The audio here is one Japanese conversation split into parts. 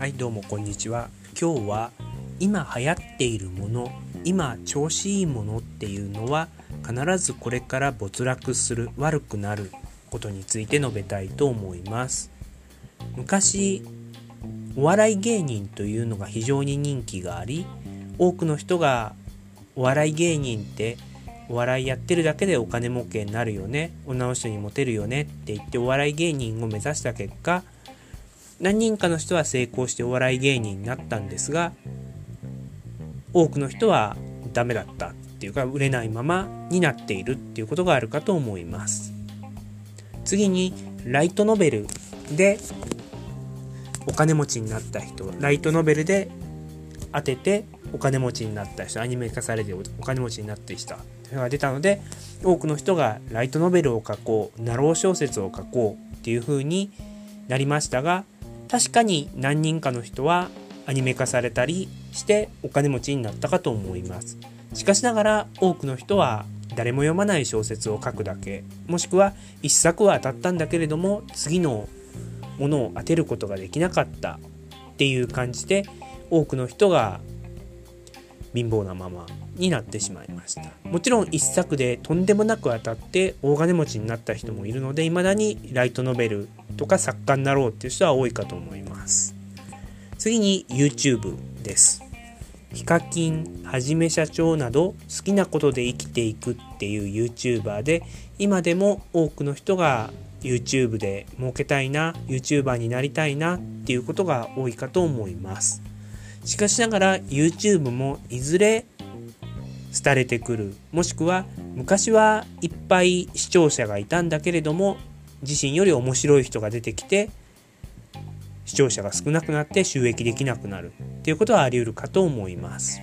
はいどうもこんにちは。今日は今流行っているもの今調子いいものっていうのは必ずこれから没落する悪くなることについて述べたいと思います。昔お笑い芸人というのが非常に人気があり多くの人がお笑い芸人ってお笑いやってるだけでお金儲けになるよね女の人にモテるよねって言ってお笑い芸人を目指した結果何人かの人は成功してお笑い芸人になったんですが多くの人はダメだったっていうか売れないままになっているっていうことがあるかと思います。次にライトノベルでお金持ちになった人。ライトノベルで当ててお金持ちになった人。アニメ化されてお金持ちになってきた。それが出たので多くの人がライトノベルを書こうナロー小説を書こうっていう風になりましたが確かに何人かの人はアニメ化されたりしてお金持ちになったかと思います。しかしながら多くの人は誰も読まない小説を書くだけ。もしくは一作は当たったんだけれども次のものを当てることができなかったっていう感じで多くの人が貧乏なままになってしまいました。もちろん一作でとんでもなく当たって大金持ちになった人もいるので未だにライトノベルとか作家になろうっていう人は多いかと思います。次に YouTube です。ヒカキンはじめ社長など好きなことで生きていくっていう YouTuber で今でも多くの人が YouTube で儲けたいな YouTuber になりたいなっていうことが多いかと思います。しかしながら YouTube もいずれ廃れてくるもしくは昔はいっぱい視聴者がいたんだけれども自身より面白い人が出てきて視聴者が少なくなって収益できなくなるっていうことはあり得るかと思います。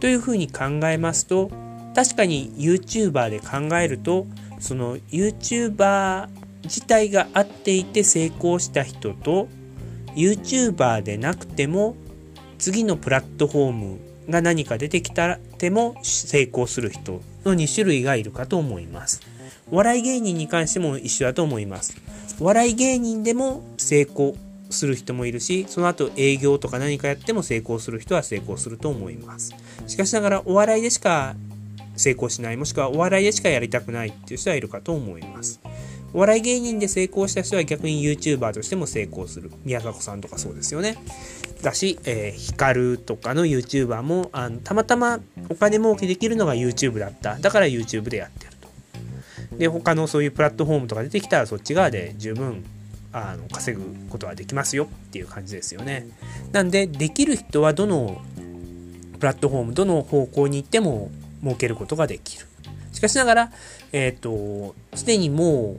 というふうに考えますと確かに YouTuber で考えるとその YouTuber 自体があっていて成功した人と YouTuber でなくても次のプラットフォームが何か出てきたても成功する人の2種類がいるかと思います。お笑い芸人に関しても一緒だと思います。お笑い芸人でも成功する人もいるし、その後営業とか何かやっても成功する人は成功すると思います。しかしながらお笑いでしか成功しない、もしくはお笑いでしかやりたくないっていう人はいるかと思います。お笑い芸人で成功した人は逆に YouTuber としても成功する。宮迫さんとかそうですよね。だし、えー、ヒカルとかの YouTuber もあのたまたまお金儲けできるのが YouTube だった。だから YouTube でやってると。で、他のそういうプラットフォームとか出てきたらそっち側で十分あの稼ぐことはできますよっていう感じですよね。なんで、できる人はどのプラットフォーム、どの方向に行っても儲けることができる。しかしながら、えっ、ー、と、すでにも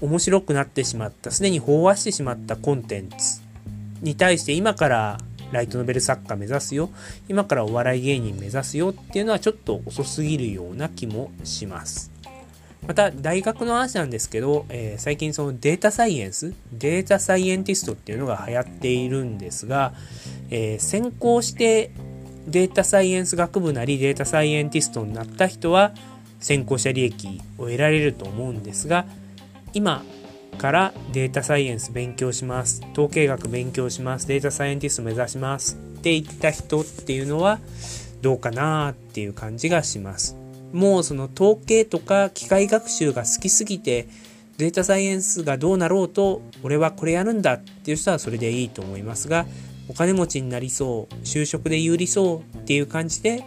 う面白くなってしまった、すでに飽和してしまったコンテンツに対して今からライトノベル作家目指すよ、今からお笑い芸人目指すよっていうのはちょっと遅すぎるような気もします。また、大学の話なんですけど、えー、最近そのデータサイエンス、データサイエンティストっていうのが流行っているんですが、えー、先行してデータサイエンス学部なりデータサイエンティストになった人は先行者利益を得られると思うんですが、今からデータサイエンス勉強します、統計学勉強します、データサイエンティスト目指します。って言った人っていうのはどうかなっていう感じがします。もうその統計とか機械学習が好きすぎてデータサイエンスがどうなろうと俺はこれやるんだっていう人はそれでいいと思いますがお金持ちになりそう就職で有利そうっていう感じで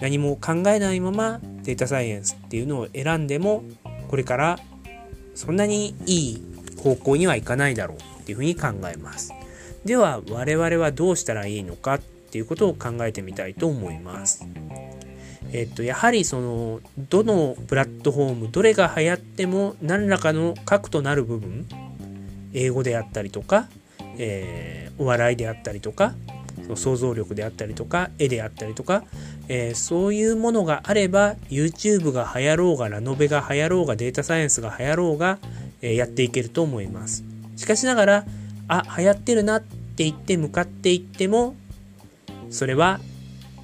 何も考えないままデータサイエンスっていうのを選んでもこれからそんなにいい方向にはいかないだろうっていうふうに考えます。では我々はどうしたらいいのかっていうことを考えてみたいと思います。えっと、やはりそのどのプラットフォームどれが流行っても何らかの核となる部分英語であったりとか、えー、お笑いであったりとか想像力であったりとか絵であったりとか、えー、そういうものがあれば YouTube が流行ろうがラノベが流行ろうがデータサイエンスが流行ろうが、えー、やっていけると思いますしかしながらあ流行ってるなって言って向かっていってもそれは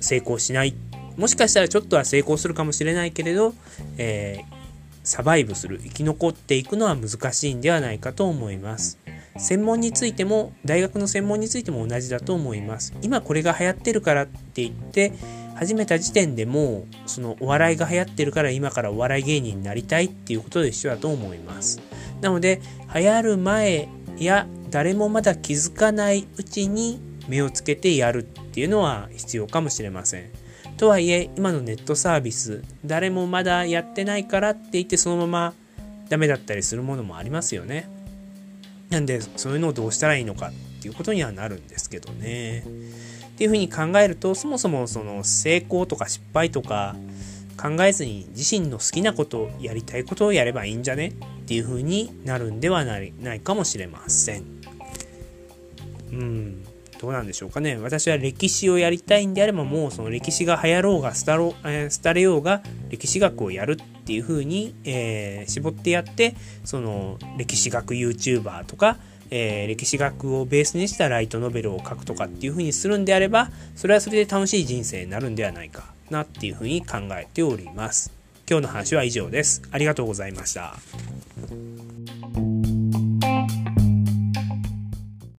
成功しないもしかしたらちょっとは成功するかもしれないけれど、えー、サバイブする、生き残っていくのは難しいんではないかと思います。専門についても大学の専門についても同じだと思います。今これが流行ってるからって言って始めた時点でもうそのお笑いが流行ってるから今からお笑い芸人になりたいっていうことと一緒だと思います。なので流行る前や誰もまだ気づかないうちに目をつけてやるっていうのは必要かもしれません。とはいえ今のネットサービス誰もまだやってないからって言ってそのままダメだったりするものもありますよね。なんでそういうのをどうしたらいいのかっていうことにはなるんですけどね。っていうふうに考えるとそもそもその成功とか失敗とか考えずに自身の好きなことやりたいことをやればいいんじゃねっていうふうになるんではないないかもしれません。うん。どうなんでしょうかね。私は歴史をやりたいんであればもうその歴史が流行ろうが廃ろ、えー、れようが歴史学をやるっていう風に、えー、絞ってやってその歴史学 YouTuber とか、えー、歴史学をベースにしたライトノベルを書くとかっていう風にするんであればそれはそれで楽しい人生になるんではないかなっていう風に考えております。今日の話は以上です。ありがとうございました。